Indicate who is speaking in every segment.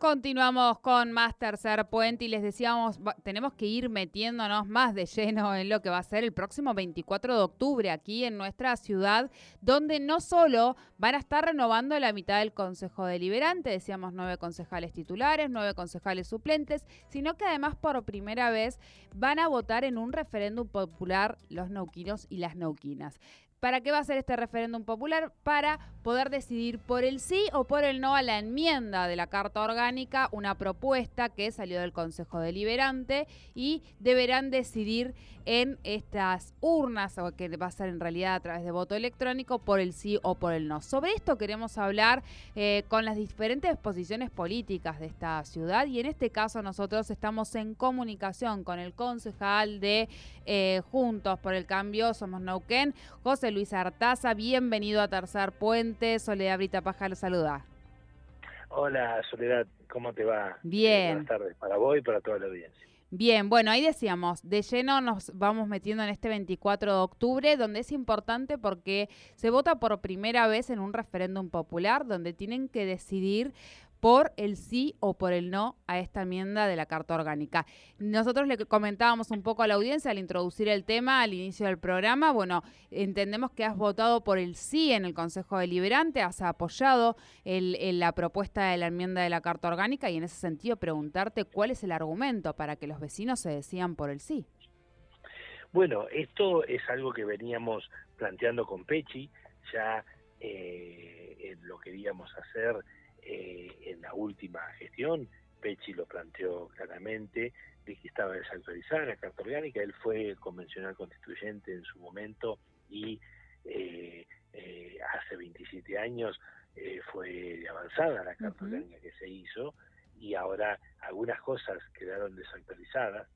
Speaker 1: Continuamos con más tercer puente y les decíamos, tenemos que ir metiéndonos más de lleno en lo que va a ser el próximo 24 de octubre aquí en nuestra ciudad, donde no solo van a estar renovando la mitad del Consejo Deliberante, decíamos nueve concejales titulares, nueve concejales suplentes, sino que además por primera vez van a votar en un referéndum popular los nauquinos y las nauquinas. ¿Para qué va a ser este referéndum popular? Para poder decidir por el sí o por el no a la enmienda de la Carta Orgánica, una propuesta que salió del Consejo Deliberante y deberán decidir en estas urnas, o que va a ser en realidad a través de voto electrónico, por el sí o por el no. Sobre esto queremos hablar eh, con las diferentes posiciones políticas de esta ciudad y en este caso nosotros estamos en comunicación con el concejal de eh, Juntos por el Cambio, Somos Nauquén, José Luis Artaza. Bienvenido a Tercer Puente. Soledad Brita Paja lo saluda.
Speaker 2: Hola Soledad, ¿cómo te va?
Speaker 1: Bien.
Speaker 2: Buenas tardes para vos y para toda la audiencia.
Speaker 1: Bien, bueno, ahí decíamos, de lleno nos vamos metiendo en este 24 de octubre, donde es importante porque se vota por primera vez en un referéndum popular, donde tienen que decidir por el sí o por el no a esta enmienda de la Carta Orgánica. Nosotros le comentábamos un poco a la audiencia al introducir el tema al inicio del programa. Bueno, entendemos que has votado por el sí en el Consejo Deliberante, has apoyado la propuesta de la enmienda de la Carta Orgánica y en ese sentido preguntarte cuál es el argumento para que los vecinos se decían por el sí.
Speaker 2: Bueno, esto es algo que veníamos planteando con Pechi, ya eh, lo queríamos hacer eh, en la última gestión, Pechi lo planteó claramente, de que estaba desactualizada la Carta Orgánica, él fue convencional constituyente en su momento y eh, eh, hace 27 años fue avanzada la Carta Orgánica que se hizo y ahora algunas cosas quedaron desactualizadas,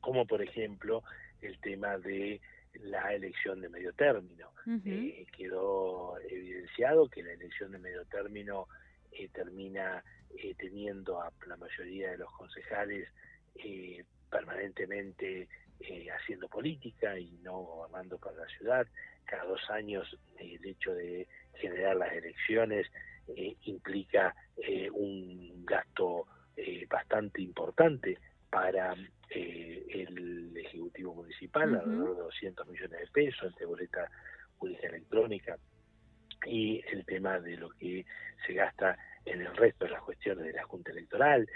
Speaker 2: como por ejemplo el tema de la elección de medio término. quedó evidenciado que la elección de medio término eh, termina eh, teniendo a la mayoría de los concejales eh, permanentemente haciendo política y no gobernando para la ciudad. Cada dos años el hecho de generar las elecciones implica un gasto bastante importante para el Ejecutivo Municipal, alrededor de 200 millones de pesos entre boleta pública electrónica y el tema de lo que se gasta en el resto de las cuestiones de la Junta Electoral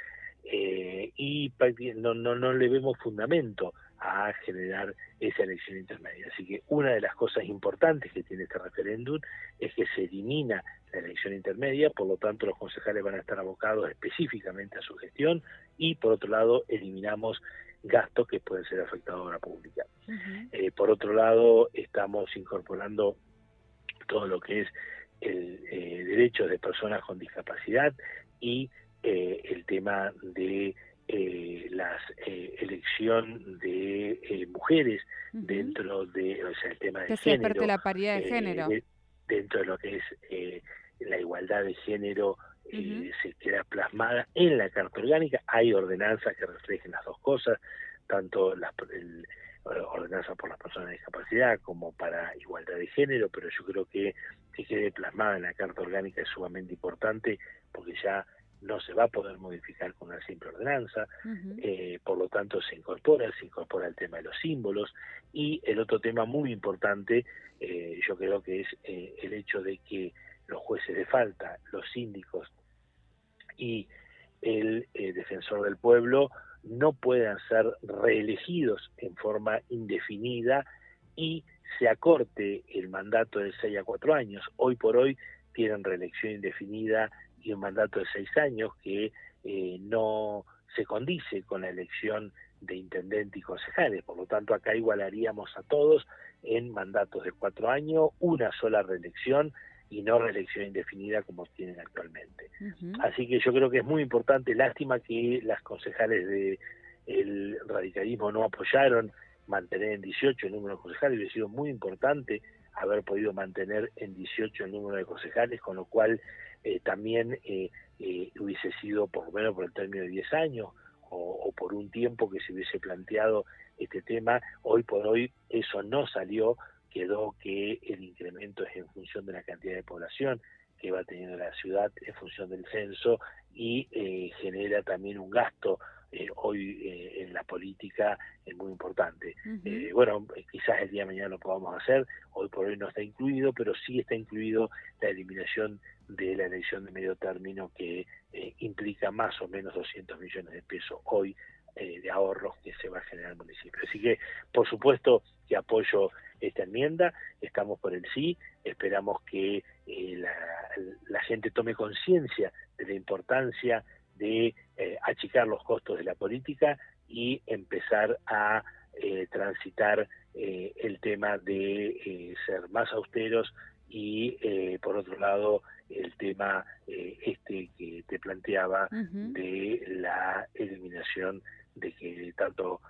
Speaker 2: eh, y no, no, no le vemos fundamento a generar esa elección intermedia. Así que una de las cosas importantes que tiene este referéndum es que se elimina la elección intermedia, por lo tanto los concejales van a estar abocados específicamente a su gestión y por otro lado eliminamos gastos que pueden ser afectados a la pública. Eh, por otro lado, estamos incorporando todo lo que es el eh, derecho de personas con discapacidad y eh, el tema de eh, la eh, elección de mujeres dentro de, o sea, el tema de género.
Speaker 1: de la paridad de género.
Speaker 2: dentro de lo que es la igualdad de género se queda plasmada en la Carta Orgánica. Hay ordenanzas que reflejen las dos cosas, tanto las, el, ordenanza por las personas de discapacidad como para igualdad de género, pero yo creo que que quede plasmada en la Carta Orgánica es sumamente importante porque ya no se va a poder modificar con una simple ordenanza, eh, por lo tanto se incorpora, se incorpora el tema de los símbolos. Y el otro tema muy importante, eh, yo creo que es eh, el hecho de que los jueces de falta, los síndicos y el defensor del pueblo no puedan ser reelegidos en forma indefinida y se acorte el mandato de 6 a 4 años. Hoy por hoy tienen reelección indefinida y un mandato de 6 años que eh, no se condice con la elección de intendente y concejales. Por lo tanto, acá igualaríamos a todos en mandatos de 4 años, una sola reelección y no reelección indefinida como tienen actualmente. Así que yo creo que es muy importante, lástima que las concejales de el radicalismo no apoyaron mantener en 18 el número de concejales, hubiera sido muy importante haber podido mantener en 18 el número de concejales, con lo cual eh, también eh, eh, hubiese sido por lo menos por el término de 10 años, o, por un tiempo que se hubiese planteado este tema, hoy por hoy eso no salió, quedó que el incremento es en función de la cantidad de población que va teniendo la ciudad en función del censo y eh, genera también un gasto eh, hoy eh, en la política es muy importante. bueno, quizás el día de mañana lo podamos hacer, hoy por hoy no está incluido, pero sí está incluido la eliminación de la elección de medio término que implica más o menos 200 millones de pesos hoy de ahorros que se va a generar el municipio. Así que, por supuesto, que apoyo esta enmienda, estamos por el sí, esperamos que la, la gente tome conciencia de la importancia de eh, achicar los costos de la política y empezar a eh, transitar eh, el tema de ser más austeros y por otro lado el tema este que te planteaba de la eliminación de que tanto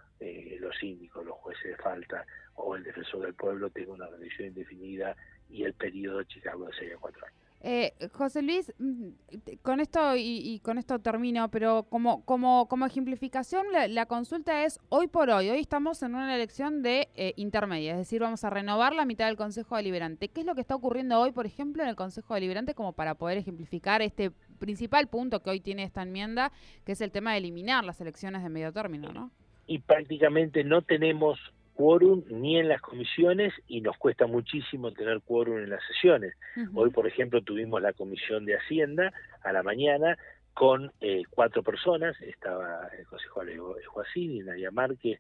Speaker 2: los síndicos, los jueces de falta o el defensor del pueblo tenga una revisión indefinida y el periodo de Chicago de 6 a 4 años.
Speaker 1: Eh, José Luis, mm, con esto y, con esto termino, pero como, como, como ejemplificación, la, consulta es hoy por hoy. Hoy estamos en una elección de eh, intermedia, es decir, vamos a renovar la mitad del Consejo Deliberante. ¿Qué es lo que está ocurriendo hoy, por ejemplo, en el Consejo Deliberante como para poder ejemplificar este principal punto que hoy tiene esta enmienda, que es el tema de eliminar las elecciones de medio término, ¿no?
Speaker 2: Y prácticamente no tenemos quórum ni en las comisiones y nos cuesta muchísimo tener quórum en las sesiones. Hoy, por ejemplo, tuvimos la comisión de Hacienda a la mañana con eh, cuatro personas, estaba el Consejo Joacín, Nadia Márquez,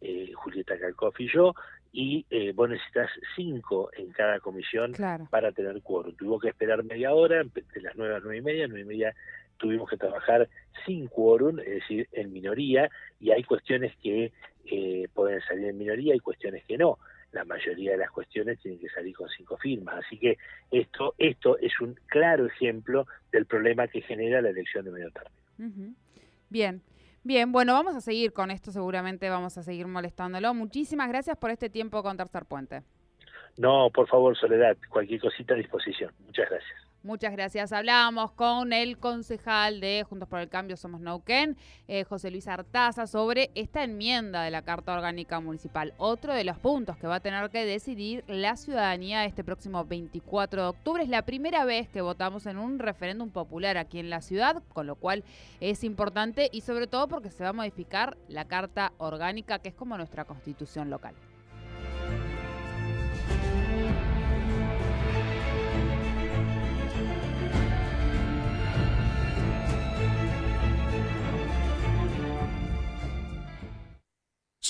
Speaker 2: eh, Julieta Calcoff y yo, y eh, vos necesitas cinco en cada comisión para tener quórum. Tuvo que esperar media hora, de las nueve a nueve y media, nueve y media tuvimos que trabajar sin quórum, es decir, en minoría, y hay cuestiones que eh, pueden salir en minoría y cuestiones que no. La mayoría de las cuestiones tienen que salir con cinco firmas. Así que esto, esto es un claro ejemplo del problema que genera la elección de medio término.
Speaker 1: Bien. Bien, bueno, vamos a seguir con esto, seguramente vamos a seguir molestándolo. Muchísimas gracias por este tiempo con Tercer Puente.
Speaker 2: No, por favor, Soledad, cualquier cosita a disposición. Muchas gracias.
Speaker 1: Muchas gracias. Hablábamos con el concejal de Juntos por el Cambio Somos Neuquén, eh, José Luis Artaza, sobre esta enmienda de la Carta Orgánica Municipal. Otro de los puntos que va a tener que decidir la ciudadanía este próximo 24 de octubre. Es la primera vez que votamos en un referéndum popular aquí en la ciudad, con lo cual es importante y sobre todo porque se va a modificar la Carta Orgánica, que es como nuestra constitución local.